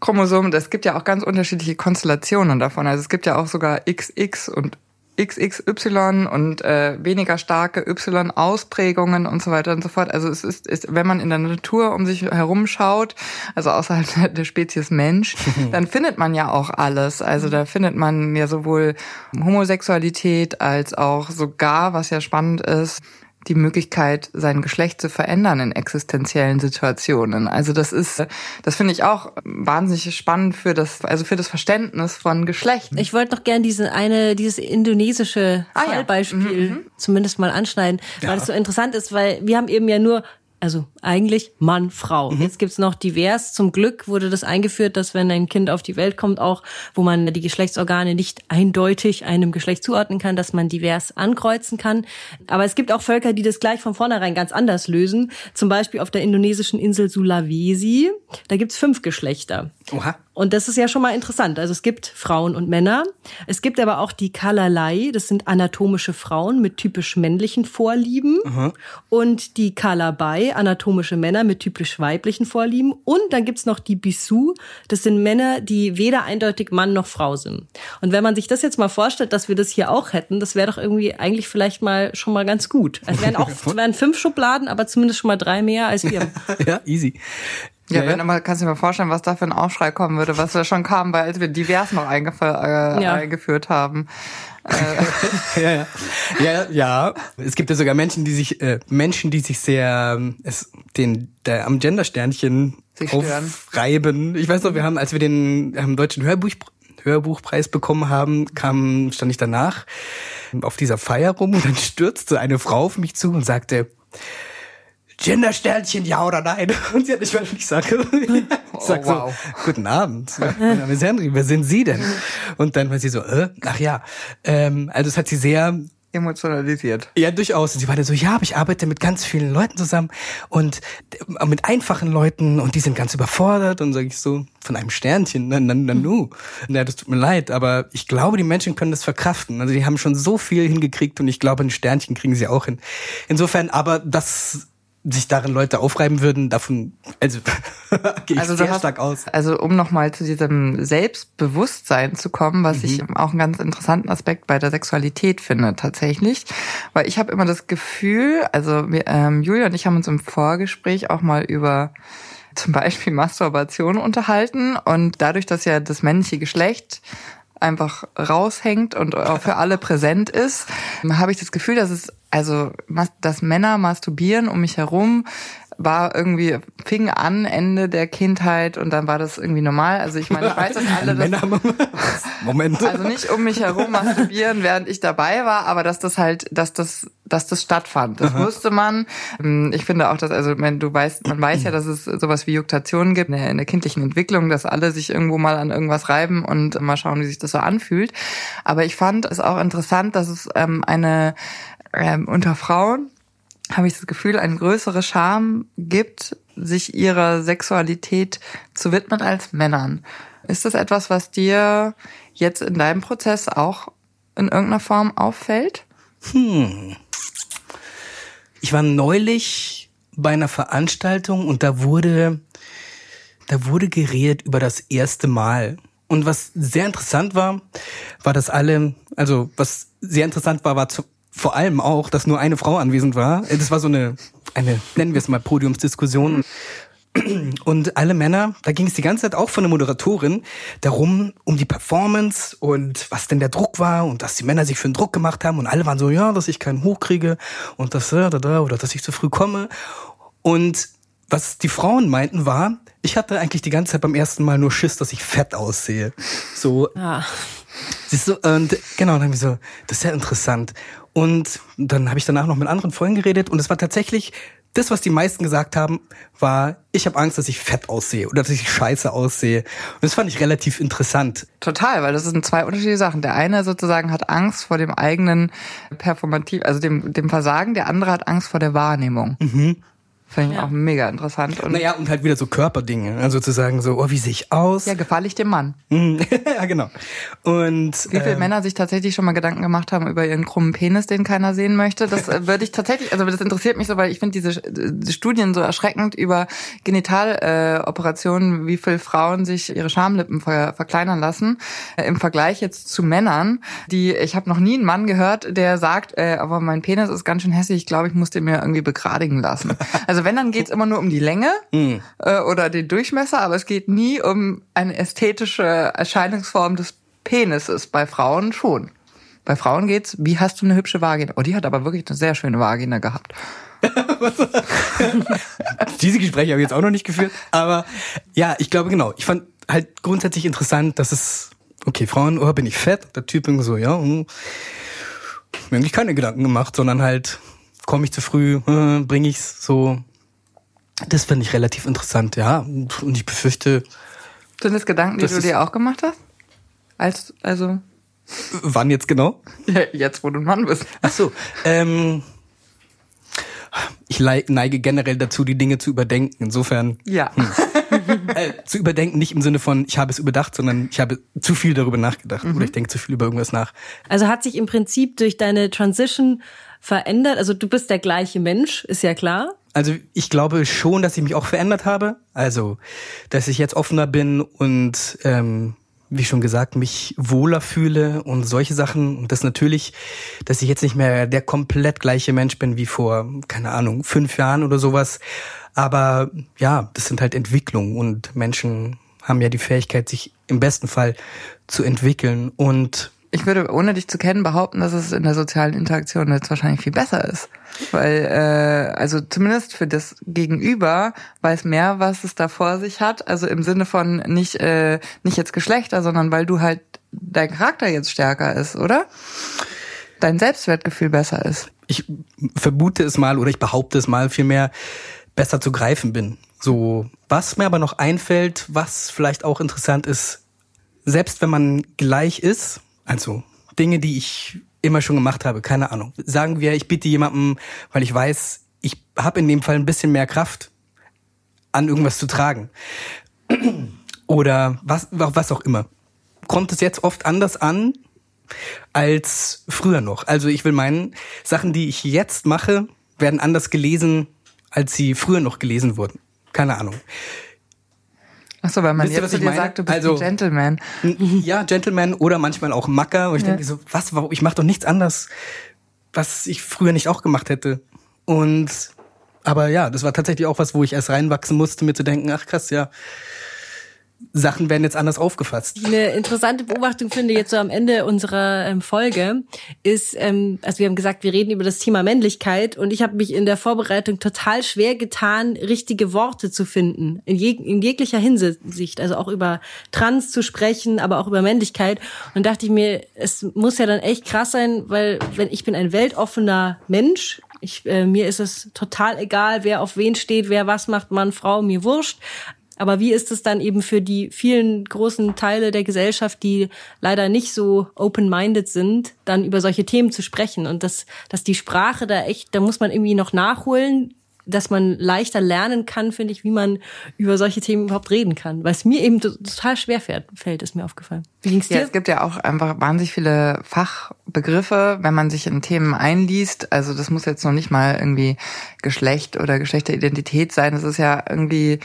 Chromosom, das gibt ja auch ganz unterschiedliche Konstellationen davon. Also es gibt ja auch sogar XX und XXY und äh, weniger starke Y-Ausprägungen und so weiter und so fort. Also es ist, ist, wenn man in der Natur um sich herum schaut, also außerhalb der Spezies Mensch, dann findet man ja auch alles. Also da findet man ja sowohl Homosexualität als auch sogar, was ja spannend ist, die Möglichkeit, sein Geschlecht zu verändern in existenziellen Situationen. Also das ist, das finde ich auch wahnsinnig spannend für das, also für das Verständnis von Geschlecht. Ich wollte noch gern diese eine, dieses indonesische Ah, ja. Fallbeispiel Mhm, zumindest mal anschneiden, weil es so interessant ist, weil wir haben eben ja nur also eigentlich Mann, Frau. Jetzt gibt's noch divers. Zum Glück wurde das eingeführt, dass wenn ein Kind auf die Welt kommt, auch wo man die Geschlechtsorgane nicht eindeutig einem Geschlecht zuordnen kann, dass man divers ankreuzen kann. Aber es gibt auch Völker, die das gleich von vornherein ganz anders lösen. Zum Beispiel auf der indonesischen Insel Sulawesi. Da gibt's fünf Geschlechter. Oha. Und das ist ja schon mal interessant. Also es gibt Frauen und Männer. Es gibt aber auch die Kalalai, das sind anatomische Frauen mit typisch männlichen Vorlieben. Und die Kalabai, anatomische Männer mit typisch weiblichen Vorlieben. Und dann gibt's noch die Bisu, das sind Männer, die weder eindeutig Mann noch Frau sind. Und wenn man sich das jetzt mal vorstellt, dass wir das hier auch hätten, das wäre doch irgendwie eigentlich vielleicht mal schon mal ganz gut. Es wären auch es wären fünf Schubladen, aber zumindest schon mal drei mehr als wir. ja, easy. Ja, wenn immer, kannst du dir mal vorstellen, was da für ein Aufschrei kommen würde, was wir schon kamen, weil wir divers noch eingef äh, Ja. eingeführt haben. ja, ja. ja, ja. Es gibt ja sogar Menschen, die sich, äh, Menschen, die sich sehr ähm, es, den der, am Gendersternchen aufreiben. Ich weiß noch, wir haben, als wir den ähm, deutschen Hörbuch Hörbuchpreis bekommen haben, kam, stand ich danach auf dieser Feier rum und dann stürzte eine Frau auf mich zu und sagte, Gendersternchen, ja oder nein? Und sie hat nicht, weil ich sage, ich sag Oh, wow. so, guten Abend, mein Name ist Henry, wer sind Sie denn? Und dann war sie so, äh, ach ja, ähm, also es hat sie sehr Emotionalisiert. ja, durchaus. Und sie war dann so, ja, aber ich arbeite mit ganz vielen Leuten zusammen und äh, mit einfachen Leuten und die sind ganz überfordert. Und sage ich so, von einem Sternchen, na, na, na, nu. Ja, das tut mir leid, aber ich glaube, die Menschen können das verkraften. Also die haben schon so viel hingekriegt und ich glaube, ein Sternchen kriegen sie auch hin. Insofern, aber dass sich darin Leute aufreiben würden, davon, also gehe ich Also sehr hast, stark aus. also um nochmal zu diesem Selbstbewusstsein zu kommen, was Mhm. ich auch einen ganz interessanten Aspekt bei der Sexualität finde tatsächlich, weil ich habe immer das Gefühl, also wir, ähm, Julia und ich haben uns im Vorgespräch auch mal über zum Beispiel Masturbation unterhalten und dadurch, dass ja das männliche Geschlecht einfach raushängt und auch für alle präsent ist, habe ich das Gefühl, dass es also dass Männer masturbieren um mich herum war irgendwie fing an Ende der Kindheit und dann war das irgendwie normal. Also ich meine, ich weiß, dass alle das, Männer, Moment. also nicht um mich herum masturbieren, während ich dabei war, aber dass das halt, dass das, dass das stattfand. Das wusste man. Ähm, Ich finde auch, dass, also wenn du weißt, man weiß ja, dass es sowas wie Juktation gibt in der, in der kindlichen Entwicklung, dass alle sich irgendwo mal an irgendwas reiben und mal schauen, wie sich das so anfühlt. Aber ich fand es auch interessant, dass es ähm, eine ähm, unter Frauen habe ich das Gefühl, eine größere Scham gibt, sich ihrer Sexualität zu widmen als Männern. Ist das etwas, was dir jetzt in deinem Prozess auch in irgendeiner Form auffällt? Ich war neulich bei einer Veranstaltung und da wurde, da wurde geredet über das erste Mal. Und was sehr interessant war, war, dass alle, also was sehr interessant war, war zu, vor allem auch, dass nur eine Frau anwesend war. Das war so eine, eine, nennen wir es mal Podiumsdiskussion. Und alle Männer, da ging es die ganze Zeit auch von der Moderatorin darum, um die Performance und was denn der Druck war und dass die Männer sich für den Druck gemacht haben und alle waren so, ja, dass ich keinen Hoch kriege und das da, da, da oder dass ich zu früh komme. Und was die Frauen meinten war, ich hatte eigentlich die ganze Zeit beim ersten Mal nur Schiss, dass ich fett aussehe. So, Ja. Siehst du, und genau, dann hab ich so, das ist ja interessant. Und dann habe ich danach noch mit anderen Freunden geredet und es war tatsächlich, das, was die meisten gesagt haben, war, ich habe Angst, dass ich fett aussehe oder dass ich scheiße aussehe. Und das fand ich relativ interessant. Total, weil das sind zwei unterschiedliche Sachen. Der eine sozusagen hat Angst vor dem eigenen Performativ, also dem, dem Versagen, der andere hat Angst vor der Wahrnehmung. Finde ich ja. auch mega interessant. Und naja, und halt wieder so Körperdinge. Also zu sagen so, oh, wie sehe ich aus? Ja, gefalle ich dem Mann. ja, genau. Und Wie viele ähm, Männer sich tatsächlich schon mal Gedanken gemacht haben über ihren krummen Penis, den keiner sehen möchte, das äh, würde ich tatsächlich, also das interessiert mich so, weil ich finde diese, diese Studien so erschreckend über Genitaloperationen, äh, wie viele Frauen sich ihre Schamlippen ver verkleinern lassen, äh, im Vergleich jetzt zu Männern, die, ich habe noch nie einen Mann gehört, der sagt, äh, aber mein Penis ist ganz schön hässlich, ich glaube, ich muss den mir irgendwie begradigen lassen. Also also wenn, dann geht's immer nur um die Länge mhm. äh, oder den Durchmesser, aber es geht nie um eine ästhetische Erscheinungsform des Penises. Bei Frauen schon. Bei Frauen geht's, wie hast du eine hübsche Vagina? Oh, die hat aber wirklich eine sehr schöne Vagina gehabt. Diese Gespräche habe ich jetzt auch noch nicht geführt. Aber ja, ich glaube genau. Ich fand halt grundsätzlich interessant, dass es, okay, Frauen, oh, bin ich fett? Der Typ irgendwie so, ja, hm, mir eigentlich keine Gedanken gemacht, sondern halt, komme ich zu früh, äh, bringe ich's so das finde ich relativ interessant, ja. Und ich befürchte. Sind das Gedanken, die du dir auch gemacht hast? Als, also. Wann jetzt genau? Ja, jetzt, wo du ein Mann bist. Ach so. Ähm, ich neige generell dazu, die Dinge zu überdenken. Insofern. Ja. Hm. äh, zu überdenken nicht im Sinne von, ich habe es überdacht, sondern ich habe zu viel darüber nachgedacht mhm. oder ich denke zu viel über irgendwas nach. Also hat sich im Prinzip durch deine Transition verändert? Also du bist der gleiche Mensch, ist ja klar. Also ich glaube schon, dass ich mich auch verändert habe. Also, dass ich jetzt offener bin und ähm, wie schon gesagt, mich wohler fühle und solche Sachen. Und das natürlich, dass ich jetzt nicht mehr der komplett gleiche Mensch bin wie vor, keine Ahnung, fünf Jahren oder sowas. Aber ja, das sind halt Entwicklungen und Menschen haben ja die Fähigkeit, sich im besten Fall zu entwickeln. Und ich würde, ohne dich zu kennen, behaupten, dass es in der sozialen Interaktion jetzt wahrscheinlich viel besser ist. Weil, äh, also zumindest für das Gegenüber weiß mehr, was es da vor sich hat. Also im Sinne von nicht, äh, nicht jetzt Geschlechter, sondern weil du halt dein Charakter jetzt stärker ist, oder? Dein Selbstwertgefühl besser ist. Ich vermute es mal oder ich behaupte es mal vielmehr, besser zu greifen bin. So, was mir aber noch einfällt, was vielleicht auch interessant ist, selbst wenn man gleich ist, also Dinge, die ich immer schon gemacht habe, keine Ahnung. Sagen wir, ich bitte jemandem, weil ich weiß, ich habe in dem Fall ein bisschen mehr Kraft, an irgendwas zu tragen. Oder was, was auch immer. Kommt es jetzt oft anders an als früher noch. Also ich will meinen, Sachen, die ich jetzt mache, werden anders gelesen, als sie früher noch gelesen wurden. Keine Ahnung. Ach so, weil man Wisst jetzt ihr, zu dir sagt, du bist also, ein Gentleman. Ja, Gentleman oder manchmal auch Macker. Und ich ja. denke so, was, warum, ich mache doch nichts anders, was ich früher nicht auch gemacht hätte. Und aber ja, das war tatsächlich auch was, wo ich erst reinwachsen musste, mir zu denken, ach krass, ja, Sachen werden jetzt anders aufgefasst. Eine interessante Beobachtung finde ich jetzt so am Ende unserer ähm, Folge ist, ähm, also wir haben gesagt, wir reden über das Thema Männlichkeit und ich habe mich in der Vorbereitung total schwer getan, richtige Worte zu finden in, jeg in jeglicher Hinsicht, also auch über Trans zu sprechen, aber auch über Männlichkeit und dachte ich mir, es muss ja dann echt krass sein, weil wenn ich bin ein weltoffener Mensch, ich, äh, mir ist es total egal, wer auf wen steht, wer was macht, Mann, Frau, mir wurscht. Aber wie ist es dann eben für die vielen großen Teile der Gesellschaft, die leider nicht so open-minded sind, dann über solche Themen zu sprechen? Und dass, dass die Sprache da echt, da muss man irgendwie noch nachholen, dass man leichter lernen kann, finde ich, wie man über solche Themen überhaupt reden kann. Weil es mir eben total schwer fällt, ist mir aufgefallen. Wie ging's dir? Ja, es gibt ja auch einfach wahnsinnig viele Fachbegriffe, wenn man sich in Themen einliest. Also das muss jetzt noch nicht mal irgendwie Geschlecht oder Geschlechteridentität sein. Das ist ja irgendwie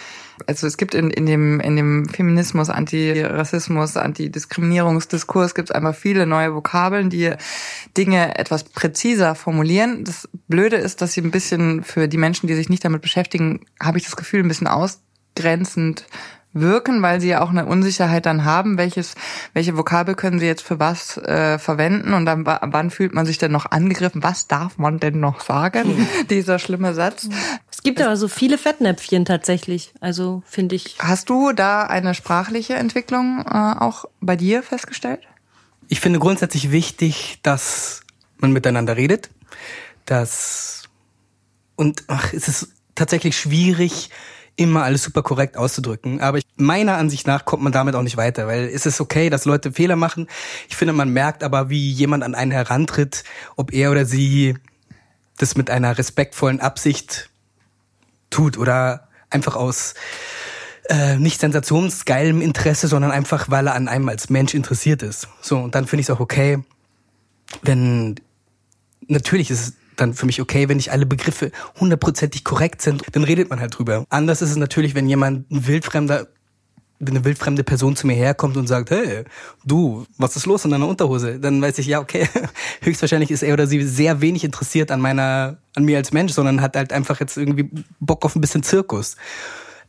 also es gibt in, in, dem, in dem Feminismus, Antirassismus, Antidiskriminierungsdiskurs gibt es einfach viele neue Vokabeln, die Dinge etwas präziser formulieren. Das Blöde ist, dass sie ein bisschen für die Menschen, die sich nicht damit beschäftigen, habe ich das Gefühl, ein bisschen ausgrenzend wirken, weil sie ja auch eine Unsicherheit dann haben, welches, welche Vokabel können sie jetzt für was äh, verwenden und dann wann fühlt man sich denn noch angegriffen? Was darf man denn noch sagen? Mhm. Dieser schlimme Satz. Es gibt aber so viele Fettnäpfchen tatsächlich. Also finde ich. Hast du da eine sprachliche Entwicklung äh, auch bei dir festgestellt? Ich finde grundsätzlich wichtig, dass man miteinander redet, dass und ach, es ist tatsächlich schwierig, immer alles super korrekt auszudrücken. Aber ich, meiner Ansicht nach kommt man damit auch nicht weiter, weil es ist okay, dass Leute Fehler machen. Ich finde, man merkt aber, wie jemand an einen herantritt, ob er oder sie das mit einer respektvollen Absicht tut oder einfach aus äh, nicht sensationsgeilem Interesse, sondern einfach, weil er an einem als Mensch interessiert ist. So, und dann finde ich es auch okay, wenn natürlich ist es dann für mich okay, wenn nicht alle Begriffe hundertprozentig korrekt sind, dann redet man halt drüber. Anders ist es natürlich, wenn jemand ein wildfremder wenn eine wildfremde Person zu mir herkommt und sagt, hey, du, was ist los in deiner Unterhose? Dann weiß ich, ja, okay, höchstwahrscheinlich ist er oder sie sehr wenig interessiert an meiner, an mir als Mensch, sondern hat halt einfach jetzt irgendwie Bock auf ein bisschen Zirkus.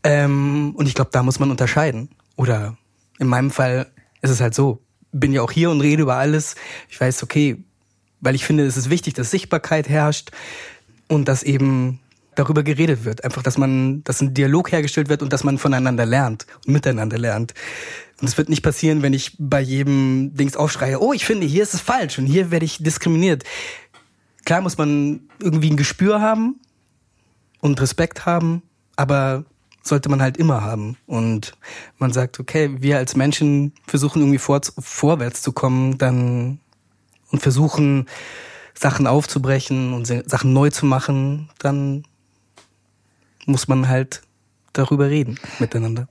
Ähm, und ich glaube, da muss man unterscheiden. Oder in meinem Fall ist es halt so, bin ja auch hier und rede über alles. Ich weiß, okay, weil ich finde, es ist wichtig, dass Sichtbarkeit herrscht und dass eben darüber geredet wird. Einfach, dass man, dass ein Dialog hergestellt wird und dass man voneinander lernt und miteinander lernt. Und es wird nicht passieren, wenn ich bei jedem Dings aufschreie, oh, ich finde, hier ist es falsch und hier werde ich diskriminiert. Klar muss man irgendwie ein Gespür haben und Respekt haben, aber sollte man halt immer haben. Und man sagt, okay, wir als Menschen versuchen irgendwie vor, vorwärts zu kommen, dann und versuchen, Sachen aufzubrechen und Sachen neu zu machen, dann muss man halt darüber reden miteinander.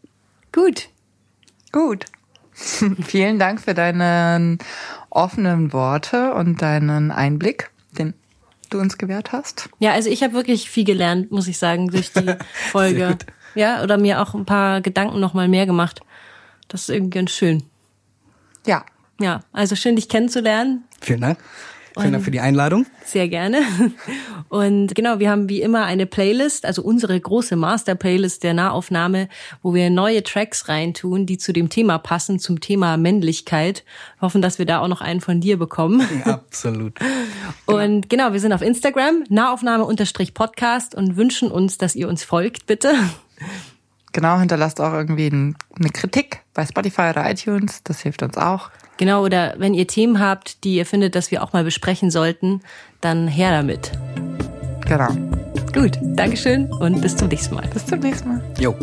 Gut. Gut. Vielen Dank für deine offenen Worte und deinen Einblick, den du uns gewährt hast. Ja, also ich habe wirklich viel gelernt, muss ich sagen, durch die Folge. Ja, oder mir auch ein paar Gedanken noch mal mehr gemacht. Das ist irgendwie ganz schön. Ja. Ja, also schön, dich kennenzulernen. Vielen Dank. Vielen Dank für die Einladung. Sehr gerne. Und genau, wir haben wie immer eine Playlist, also unsere große Master-Playlist der Nahaufnahme, wo wir neue Tracks reintun, die zu dem Thema passen, zum Thema Männlichkeit. hoffen, dass wir da auch noch einen von dir bekommen. Absolut. Und genau, wir sind auf Instagram, Nahaufnahme-Podcast und wünschen uns, dass ihr uns folgt, bitte. Genau, hinterlasst auch irgendwie eine Kritik bei Spotify oder iTunes. Das hilft uns auch. Genau, oder wenn ihr Themen habt, die ihr findet, dass wir auch mal besprechen sollten, dann her damit. Genau. Gut, Dankeschön und bis zum nächsten Mal. Bis zum nächsten Mal. Jo.